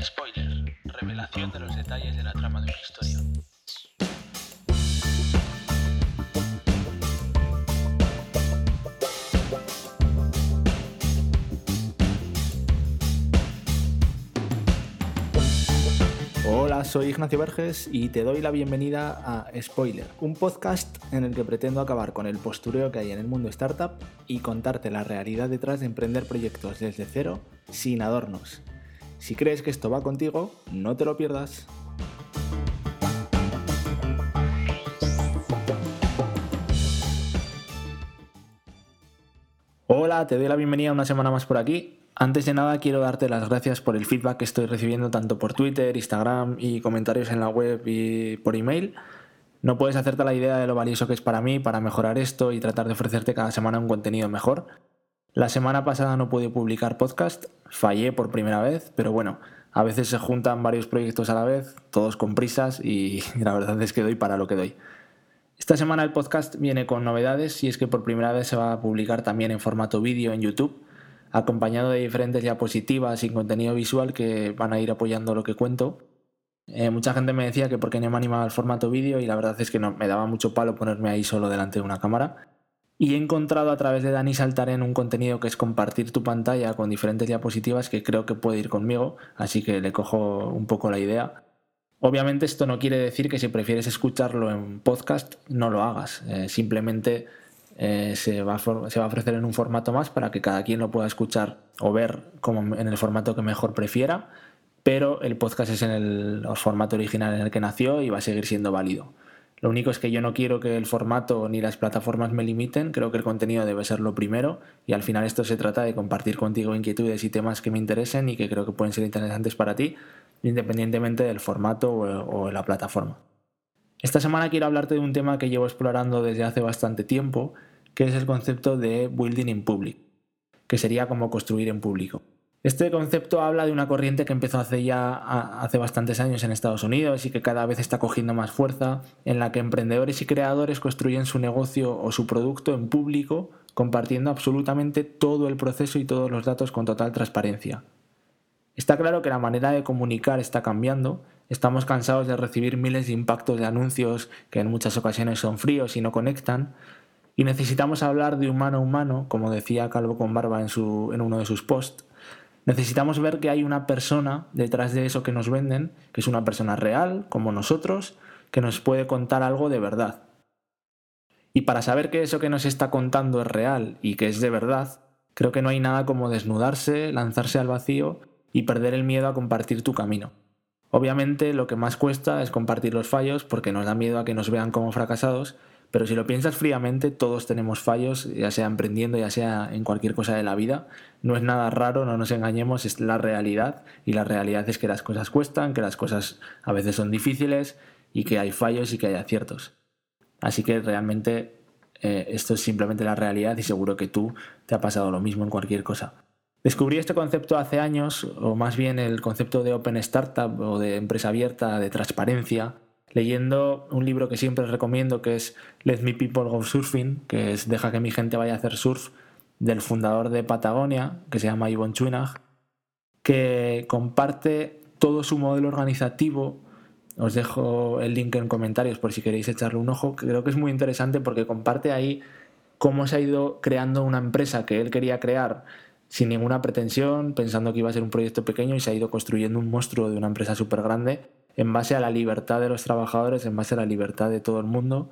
Spoiler. Revelación de los detalles de la trama de una historia. Hola, soy Ignacio Verges y te doy la bienvenida a Spoiler, un podcast en el que pretendo acabar con el postureo que hay en el mundo startup y contarte la realidad detrás de emprender proyectos desde cero, sin adornos. Si crees que esto va contigo, no te lo pierdas. Hola, te doy la bienvenida una semana más por aquí. Antes de nada quiero darte las gracias por el feedback que estoy recibiendo tanto por Twitter, Instagram y comentarios en la web y por email. No puedes hacerte la idea de lo valioso que es para mí para mejorar esto y tratar de ofrecerte cada semana un contenido mejor. La semana pasada no pude publicar podcast, fallé por primera vez, pero bueno, a veces se juntan varios proyectos a la vez, todos con prisas y la verdad es que doy para lo que doy. Esta semana el podcast viene con novedades y es que por primera vez se va a publicar también en formato vídeo en YouTube, acompañado de diferentes diapositivas y contenido visual que van a ir apoyando lo que cuento. Eh, mucha gente me decía que por qué no me animaba al formato vídeo y la verdad es que no, me daba mucho palo ponerme ahí solo delante de una cámara. Y he encontrado a través de Dani Saltaren un contenido que es compartir tu pantalla con diferentes diapositivas que creo que puede ir conmigo, así que le cojo un poco la idea. Obviamente esto no quiere decir que si prefieres escucharlo en podcast no lo hagas, eh, simplemente eh, se, va a ofrecer en un formato más para que cada quien lo pueda escuchar o ver como en el formato que mejor prefiera, pero el podcast es en el formato original en el que nació y va a seguir siendo válido. Lo único es que yo no quiero que el formato ni las plataformas me limiten, creo que el contenido debe ser lo primero y al final esto se trata de compartir contigo inquietudes y temas que me interesen y que creo que pueden ser interesantes para ti, independientemente del formato o, la plataforma. Esta semana quiero hablarte de un tema que llevo explorando desde hace bastante tiempo, que es el concepto de building in public, que sería como construir en público. Este concepto habla de una corriente que empezó hace ya hace bastantes años en Estados Unidos y que cada vez está cogiendo más fuerza, en la que emprendedores y creadores construyen su negocio o su producto en público, compartiendo absolutamente todo el proceso y todos los datos con total transparencia. Está claro que la manera de comunicar está cambiando, estamos cansados de recibir miles de impactos de anuncios que en muchas ocasiones son fríos y no conectan, y necesitamos hablar de humano a humano, como decía Calvo con Barba en, su, en uno de sus posts, Necesitamos ver que hay una persona detrás de eso que nos venden, que es una persona real, como nosotros, que nos puede contar algo de verdad. Y para saber que eso que nos está contando es real y que es de verdad, creo que no hay nada como desnudarse, lanzarse al vacío y perder el miedo a compartir tu camino. Obviamente lo que más cuesta es compartir los fallos porque nos da miedo a que nos vean como fracasados, pero si lo piensas fríamente, todos tenemos fallos, ya sea emprendiendo, ya sea en cualquier cosa de la vida. No es nada raro, no nos engañemos, es la realidad. Y la realidad es que las cosas cuestan, que las cosas a veces son difíciles y que hay fallos y que hay aciertos. Así que realmente eh, esto es simplemente la realidad y seguro que tú te ha pasado lo mismo en cualquier cosa. Descubrí este concepto hace años, o más bien el concepto de Open Startup o de empresa abierta, de transparencia, leyendo un libro que siempre recomiendo que es Let Me People Go Surfing, que es Deja que mi gente vaya a hacer surf, del fundador de Patagonia, que se llama Yvonne Chouinard, que comparte todo su modelo organizativo. Os dejo el link en comentarios por si queréis echarle un ojo. Creo que es muy interesante porque comparte ahí cómo se ha ido creando una empresa que él quería crear sin ninguna pretensión, pensando que iba a ser un proyecto pequeño y se ha ido construyendo un monstruo de una empresa súper grande en base a la libertad de los trabajadores, en base a la libertad de todo el mundo.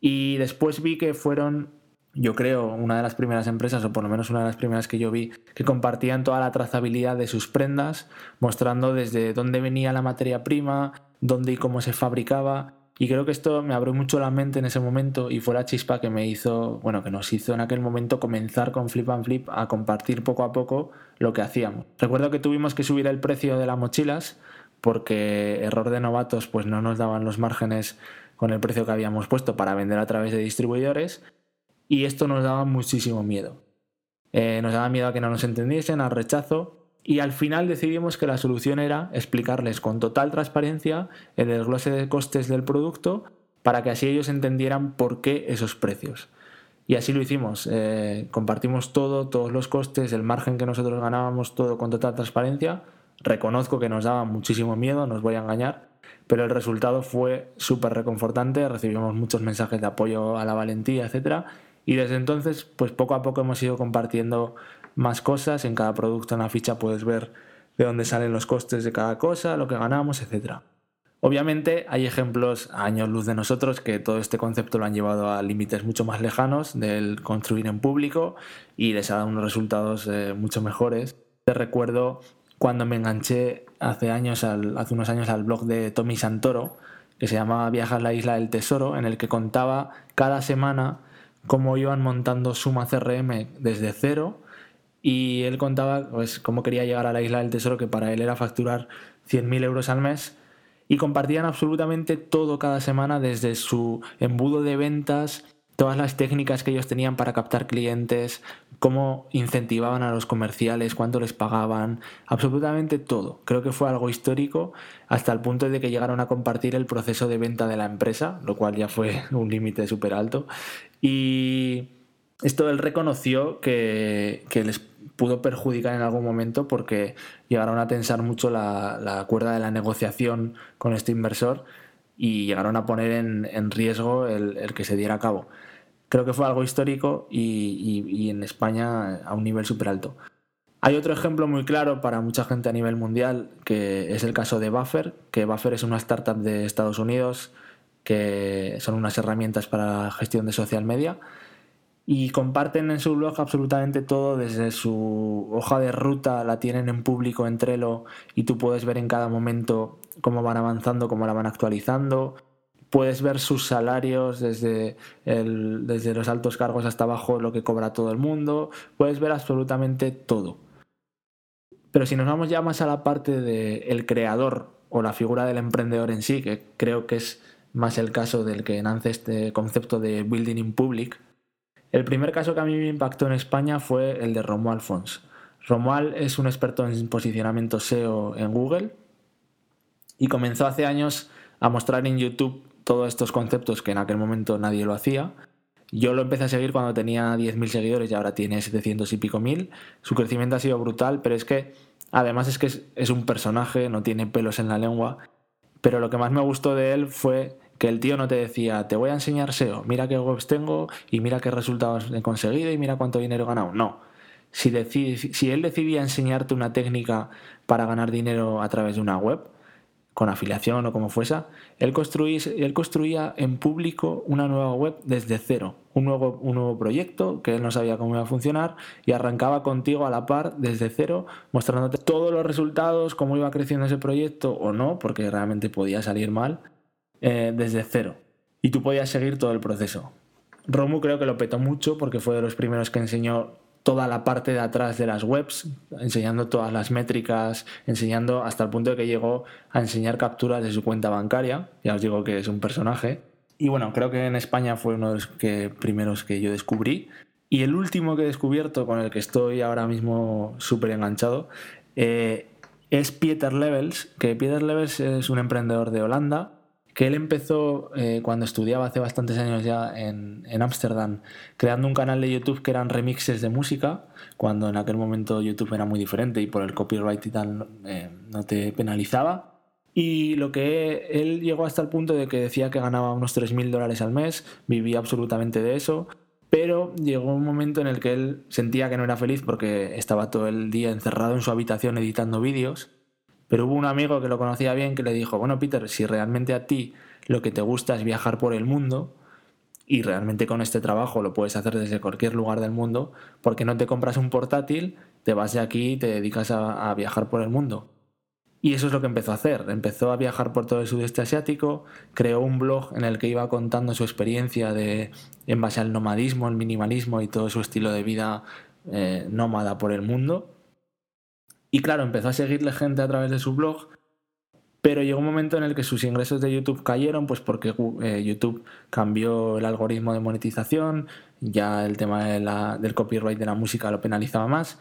Y después vi que fueron, yo creo, una de las primeras empresas, o por lo menos una de las primeras que yo vi, que compartían toda la trazabilidad de sus prendas, mostrando desde dónde venía la materia prima, dónde y cómo se fabricaba. Y creo que esto me abrió mucho la mente en ese momento y fue la chispa que me hizo, bueno, que nos hizo en aquel momento comenzar con Flip and Flip a compartir poco a poco lo que hacíamos. Recuerdo que tuvimos que subir el precio de las mochilas porque error de novatos pues no nos daban los márgenes con el precio que habíamos puesto para vender a través de distribuidores y esto nos daba muchísimo miedo. Eh, nos daba miedo a que no nos entendiesen, al rechazo y al final decidimos que la solución era explicarles con total transparencia el desglose de costes del producto para que así ellos entendieran por qué esos precios. Y así lo hicimos. Eh, compartimos todo, todos los costes, el margen que nosotros ganábamos, todo con total transparencia Reconozco que nos daba muchísimo miedo, no os voy a engañar, pero el resultado fue súper reconfortante, recibimos muchos mensajes de apoyo a la valentía, etc. Y desde entonces, pues poco a poco hemos ido compartiendo más cosas, en cada producto en la ficha puedes ver de dónde salen los costes de cada cosa, lo que ganamos, etc. Obviamente hay ejemplos a años luz de nosotros que todo este concepto lo han llevado a límites mucho más lejanos del construir en público y les ha dado unos resultados eh, mucho mejores. Te recuerdo cuando me enganché hace, años hace unos años al blog de Tommy Santoro, que se llamaba Viaja a la Isla del Tesoro, en el que contaba cada semana cómo iban montando Suma CRM desde cero. Y él contaba pues, cómo quería llegar a la Isla del Tesoro, que para él era facturar 100.000 euros al mes. Y compartían absolutamente todo cada semana desde su embudo de ventas, todas las técnicas que ellos tenían para captar clientes, cómo incentivaban a los comerciales, cuánto les pagaban, absolutamente todo. Creo que fue algo histórico hasta el punto de que llegaron a compartir el proceso de venta de la empresa, lo cual ya fue un límite súper alto. Y esto él reconoció que, les pudo perjudicar en algún momento porque llegaron a tensar mucho la, cuerda de la negociación con este inversor y llegaron a poner en, riesgo el, que se diera a cabo. Creo que fue algo histórico y, en España a un nivel súper alto. Hay otro ejemplo muy claro para mucha gente a nivel mundial, que es el caso de Buffer, que Buffer es una startup de Estados Unidos, que son unas herramientas para la gestión de social media y comparten en su blog absolutamente todo, desde su hoja de ruta la tienen en público en Trello y tú puedes ver en cada momento cómo van avanzando, cómo la van actualizando. Puedes ver sus salarios desde, desde los altos cargos hasta abajo, lo que cobra todo el mundo. Puedes ver absolutamente todo. Pero si nos vamos ya más a la parte del creador o la figura del emprendedor en sí, que creo que es más el caso del que nace este concepto de building in public, el primer caso que a mí me impactó en España fue el de Romuald Fons. Romuald es un experto en posicionamiento SEO en Google y comenzó hace años a mostrar en YouTube todos estos conceptos que en aquel momento nadie lo hacía. Yo lo empecé a seguir cuando tenía 10.000 seguidores y ahora tiene 700 y pico mil. Su crecimiento ha sido brutal, pero es que además es que es, un personaje, no tiene pelos en la lengua. Pero lo que más me gustó de él fue que el tío no te decía, te voy a enseñar SEO, mira qué webs tengo y mira qué resultados he conseguido y mira cuánto dinero he ganado. No. Si, si él decidía enseñarte una técnica para ganar dinero a través de una web, con afiliación o como fuese, él, él construía en público una nueva web desde cero, un nuevo, un nuevo proyecto que él no sabía cómo iba a funcionar y arrancaba contigo a la par desde cero, mostrándote todos los resultados, cómo iba creciendo ese proyecto o no, porque realmente podía salir mal, eh, desde cero. Y tú podías seguir todo el proceso. Romu creo que lo petó mucho porque fue de los primeros que enseñó toda la parte de atrás de las webs, enseñando todas las métricas, enseñando hasta el punto de que llegó a enseñar capturas de su cuenta bancaria. Ya os digo que es un personaje. Y bueno, creo que en España fue uno de los que, primeros que yo descubrí. Y el último que he descubierto, con el que estoy ahora mismo súper enganchado, eh, es Pieter Levels, que Pieter Levels es un emprendedor de Holanda que él empezó eh, cuando estudiaba hace bastantes años ya en Ámsterdam, creando un canal de YouTube que eran remixes de música, cuando en aquel momento YouTube era muy diferente y por el copyright y tal eh, no te penalizaba. Y lo que él llegó hasta el punto de que decía que ganaba unos 3.000 dólares al mes, vivía absolutamente de eso, pero llegó un momento en el que él sentía que no era feliz porque estaba todo el día encerrado en su habitación editando vídeos pero hubo un amigo que lo conocía bien que le dijo, bueno Peter, si realmente a ti lo que te gusta es viajar por el mundo y realmente con este trabajo lo puedes hacer desde cualquier lugar del mundo, ¿por qué no te compras un portátil, te vas de aquí y te dedicas a, viajar por el mundo? Y eso es lo que empezó a hacer. Empezó a viajar por todo el sudeste asiático, creó un blog en el que iba contando su experiencia de, en base al nomadismo, el minimalismo y todo su estilo de vida eh, nómada por el mundo. Y claro, empezó a seguirle gente a través de su blog, pero llegó un momento en el que sus ingresos de YouTube cayeron, pues porque eh, YouTube cambió el algoritmo de monetización, ya el tema del copyright de la música lo penalizaba más,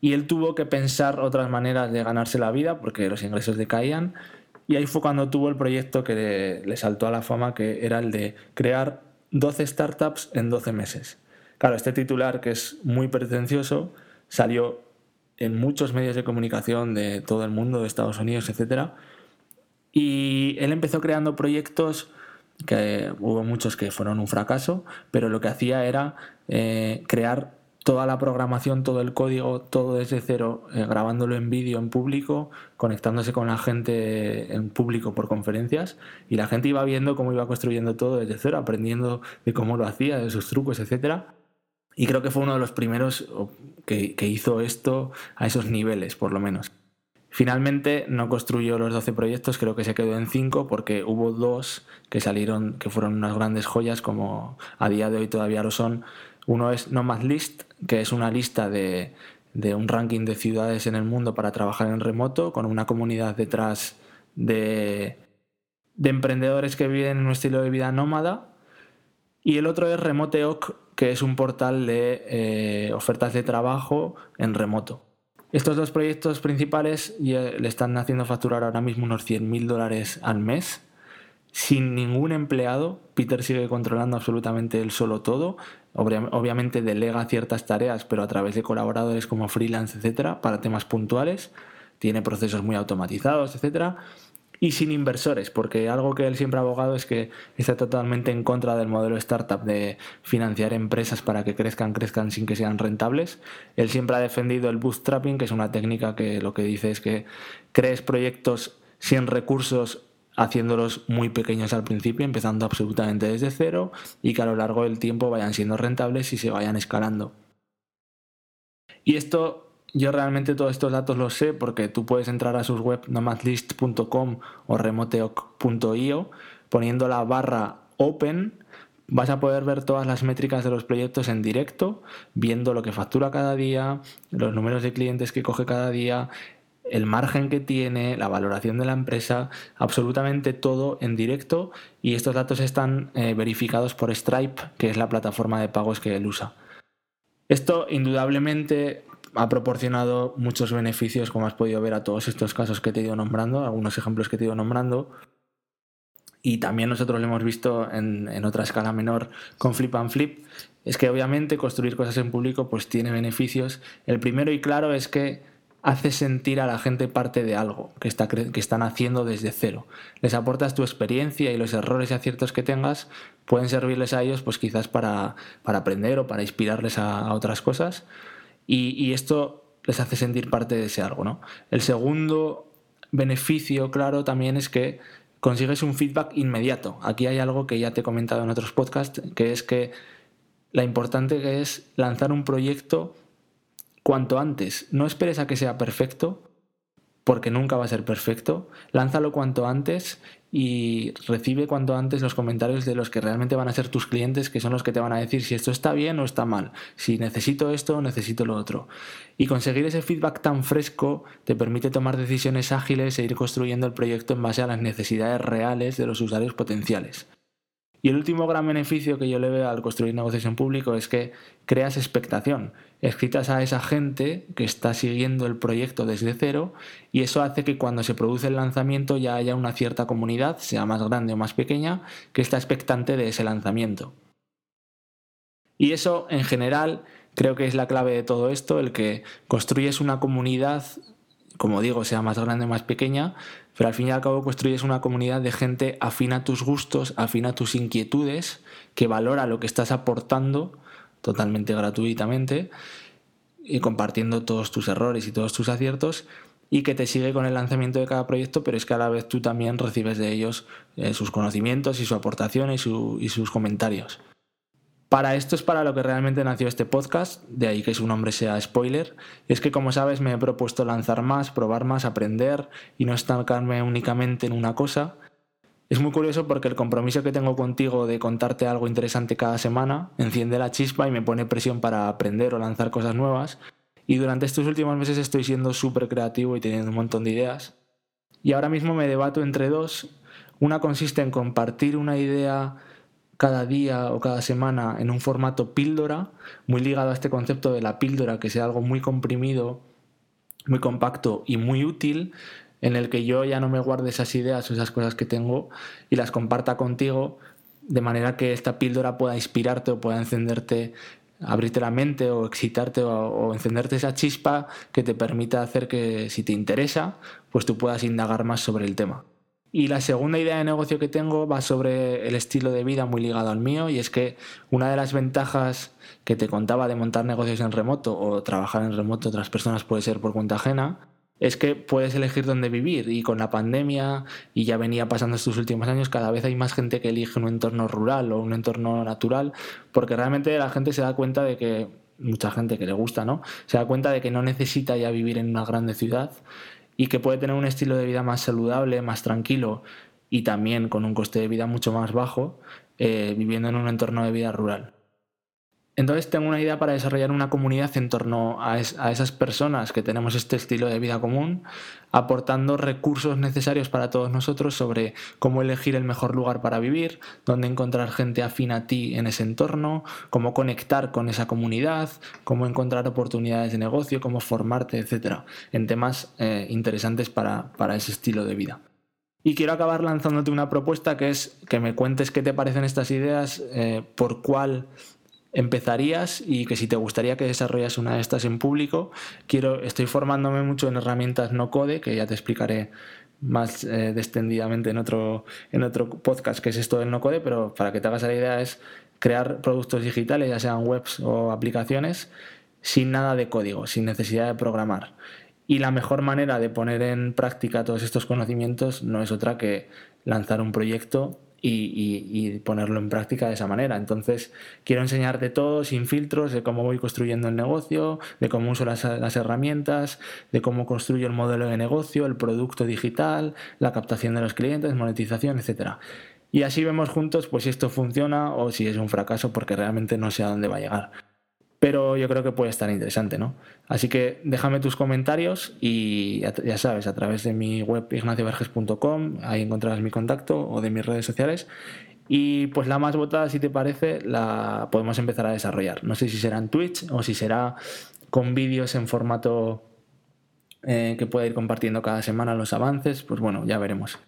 y él tuvo que pensar otras maneras de ganarse la vida porque los ingresos decaían, y ahí fue cuando tuvo el proyecto que le, le saltó a la fama, que era el de crear 12 startups en 12 meses. Claro, este titular, que es muy pretencioso, salió en muchos medios de comunicación de todo el mundo, de Estados Unidos, etc. Y él empezó creando proyectos que hubo muchos que fueron un fracaso, pero lo que hacía era eh, crear toda la programación, todo el código, todo desde cero, eh, grabándolo en vídeo en público, conectándose con la gente en público por conferencias y la gente iba viendo cómo iba construyendo todo desde cero, aprendiendo de cómo lo hacía, de sus trucos, etc. Y creo que fue uno de los primeros que, hizo esto a esos niveles, por lo menos. Finalmente no construyó los 12 proyectos, creo que se quedó en 5 porque hubo dos que salieron, que fueron unas grandes joyas como a día de hoy todavía lo son, uno es List, que es una lista de, un ranking de ciudades en el mundo para trabajar en remoto, con una comunidad detrás de, emprendedores que viven en un estilo de vida nómada. Y el otro es Remoteoc, que es un portal de eh, ofertas de trabajo en remoto. Estos dos proyectos principales le están haciendo facturar ahora mismo unos 100.000 dólares al mes sin ningún empleado. Peter sigue controlando absolutamente él solo todo. Obviamente delega ciertas tareas, pero a través de colaboradores como freelance, etcétera, para temas puntuales. Tiene procesos muy automatizados, etcétera. Y sin inversores, porque algo que él siempre ha abogado es que está totalmente en contra del modelo startup de financiar empresas para que crezcan, crezcan sin que sean rentables. Él siempre ha defendido el bootstrapping, que es una técnica que lo que dice es que crees proyectos sin recursos haciéndolos muy pequeños al principio, empezando absolutamente desde cero y que a lo largo del tiempo vayan siendo rentables y se vayan escalando. Y esto, yo realmente todos estos datos los sé porque tú puedes entrar a sus web nomadlist.com o remoteoc.io poniendo la barra open vas a poder ver todas las métricas de los proyectos en directo, viendo lo que factura cada día, los números de clientes que coge cada día, el margen que tiene, la valoración de la empresa, absolutamente todo en directo y estos datos están eh, verificados por Stripe, que es la plataforma de pagos que él usa. Esto indudablemente ha proporcionado muchos beneficios, como has podido ver a todos estos casos que te he ido nombrando, algunos ejemplos que te he ido nombrando. Y también nosotros lo hemos visto en, en otra escala menor con Flip and Flip. Es que obviamente construir cosas en público pues tiene beneficios. El primero y claro es que hace sentir a la gente parte de algo que, está, que están haciendo desde cero. Les aportas tu experiencia y los errores y aciertos que tengas pueden servirles a ellos pues quizás para, aprender o para inspirarles a, otras cosas y, esto les hace sentir parte de ese algo. ¿no? El segundo beneficio, claro, también es que consigues un feedback inmediato. Aquí hay algo que ya te he comentado en otros podcasts, que es que la importante que es lanzar un proyecto cuanto antes. No esperes a que sea perfecto, porque nunca va a ser perfecto. Lánzalo cuanto antes y recibe cuanto antes los comentarios de los que realmente van a ser tus clientes, que son los que te van a decir si esto está bien o está mal, si necesito esto o necesito lo otro. Y conseguir ese feedback tan fresco te permite tomar decisiones ágiles e ir construyendo el proyecto en base a las necesidades reales de los usuarios potenciales. Y el último gran beneficio que yo le veo al construir negocios en público es que creas expectación. Excitas a esa gente que está siguiendo el proyecto desde cero y eso hace que cuando se produce el lanzamiento ya haya una cierta comunidad, sea más grande o más pequeña, que está expectante de ese lanzamiento. Y eso en general creo que es la clave de todo esto, el que construyes una comunidad como digo, sea más grande o más pequeña, pero al fin y al cabo construyes una comunidad de gente afina a tus gustos, afina a tus inquietudes, que valora lo que estás aportando totalmente gratuitamente y compartiendo todos tus errores y todos tus aciertos y que te sigue con el lanzamiento de cada proyecto, pero es que a la vez tú también recibes de ellos eh, sus conocimientos y su aportación y sus comentarios. Para esto es para lo que realmente nació este podcast, de ahí que su nombre sea spoiler. Es que como sabes me he propuesto lanzar más, probar más, aprender y no estancarme únicamente en una cosa. Es muy curioso porque el compromiso que tengo contigo de contarte algo interesante cada semana enciende la chispa y me pone presión para aprender o lanzar cosas nuevas. Y durante estos últimos meses estoy siendo súper creativo y teniendo un montón de ideas. Y ahora mismo me debato entre dos. Una consiste en compartir una idea cada día o cada semana en un formato píldora, muy ligado a este concepto de la píldora, que sea algo muy comprimido, muy compacto y muy útil, en el que yo ya no me guarde esas ideas o esas cosas que tengo y las comparta contigo, de manera que esta píldora pueda inspirarte o pueda encenderte abrirte la mente o excitarte o, encenderte esa chispa que te permita hacer que si te interesa, pues tú puedas indagar más sobre el tema. Y la segunda idea de negocio que tengo va sobre el estilo de vida muy ligado al mío y es que una de las ventajas que te contaba de montar negocios en remoto o trabajar en remoto otras personas puede ser por cuenta ajena, es que puedes elegir dónde vivir y con la pandemia, y ya venía pasando estos últimos años, cada vez hay más gente que elige un entorno rural o un entorno natural, porque realmente la gente se da cuenta de que, mucha gente que le gusta, ¿no? Se da cuenta de que no necesita ya vivir en una grande ciudad y que puede tener un estilo de vida más saludable, más tranquilo y también con un coste de vida mucho más bajo, eh, viviendo en un entorno de vida rural. Entonces tengo una idea para desarrollar una comunidad en torno a, esas personas que tenemos este estilo de vida común, aportando recursos necesarios para todos nosotros sobre cómo elegir el mejor lugar para vivir, dónde encontrar gente afín a ti en ese entorno, cómo conectar con esa comunidad, cómo encontrar oportunidades de negocio, cómo formarte, etc. En temas eh, interesantes para, ese estilo de vida. Y quiero acabar lanzándote una propuesta que es que me cuentes qué te parecen estas ideas, eh, por cuál empezarías y que si te gustaría que desarrollas una de estas en público, quiero, estoy formándome mucho en herramientas no code, que ya te explicaré más eh, en otro, en otro podcast que es esto del no code, pero para que te hagas la idea es crear productos digitales, ya sean webs o aplicaciones, sin nada de código, sin necesidad de programar. Y la mejor manera de poner en práctica todos estos conocimientos no es otra que lanzar un proyecto y, ponerlo en práctica de esa manera. Entonces, quiero enseñarte todo sin filtros de cómo voy construyendo el negocio, de cómo uso las, herramientas, de cómo construyo el modelo de negocio, el producto digital, la captación de los clientes, monetización, etc. Y así vemos juntos pues si esto funciona o si es un fracaso porque realmente no sé a dónde va a llegar pero yo creo que puede estar interesante, ¿no? Así que déjame tus comentarios y ya sabes, a través de mi web ignacioverges.com, ahí encontrarás mi contacto o de mis redes sociales. Y pues la más votada, si te parece, la podemos empezar a desarrollar. No sé si será en Twitch o si será con vídeos en formato eh, que pueda ir compartiendo cada semana los avances, pues bueno, ya veremos.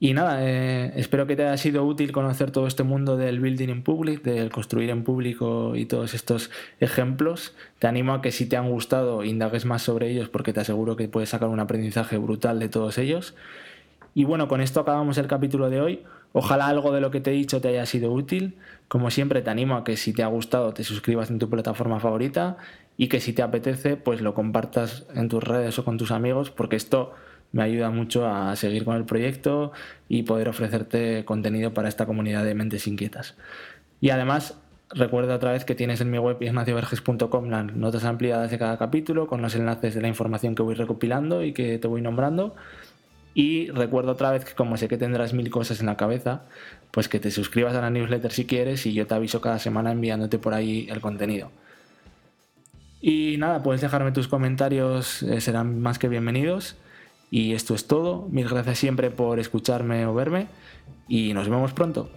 Y nada, eh, espero que te haya sido útil conocer todo este mundo del building in public, del construir en público y todos estos ejemplos. Te animo a que si te han gustado indagues más sobre ellos porque te aseguro que puedes sacar un aprendizaje brutal de todos ellos. Y bueno, con esto acabamos el capítulo de hoy. Ojalá algo de lo que te he dicho te haya sido útil. Como siempre, te animo a que si te ha gustado te suscribas en tu plataforma favorita y que si te apetece, pues lo compartas en tus redes o con tus amigos porque esto me ayuda mucho a seguir con el proyecto y poder ofrecerte contenido para esta comunidad de mentes inquietas. Y además, recuerda otra vez que tienes en mi web ignacioverges.com las notas ampliadas de cada capítulo con los enlaces de la información que voy recopilando y que te voy nombrando. Y recuerda otra vez que como sé que tendrás mil cosas en la cabeza, pues que te suscribas a la newsletter si quieres y yo te aviso cada semana enviándote por ahí el contenido. Y nada, puedes dejarme tus comentarios, eh, serán más que bienvenidos. Y esto es todo. Mil gracias siempre por escucharme o verme y nos vemos pronto.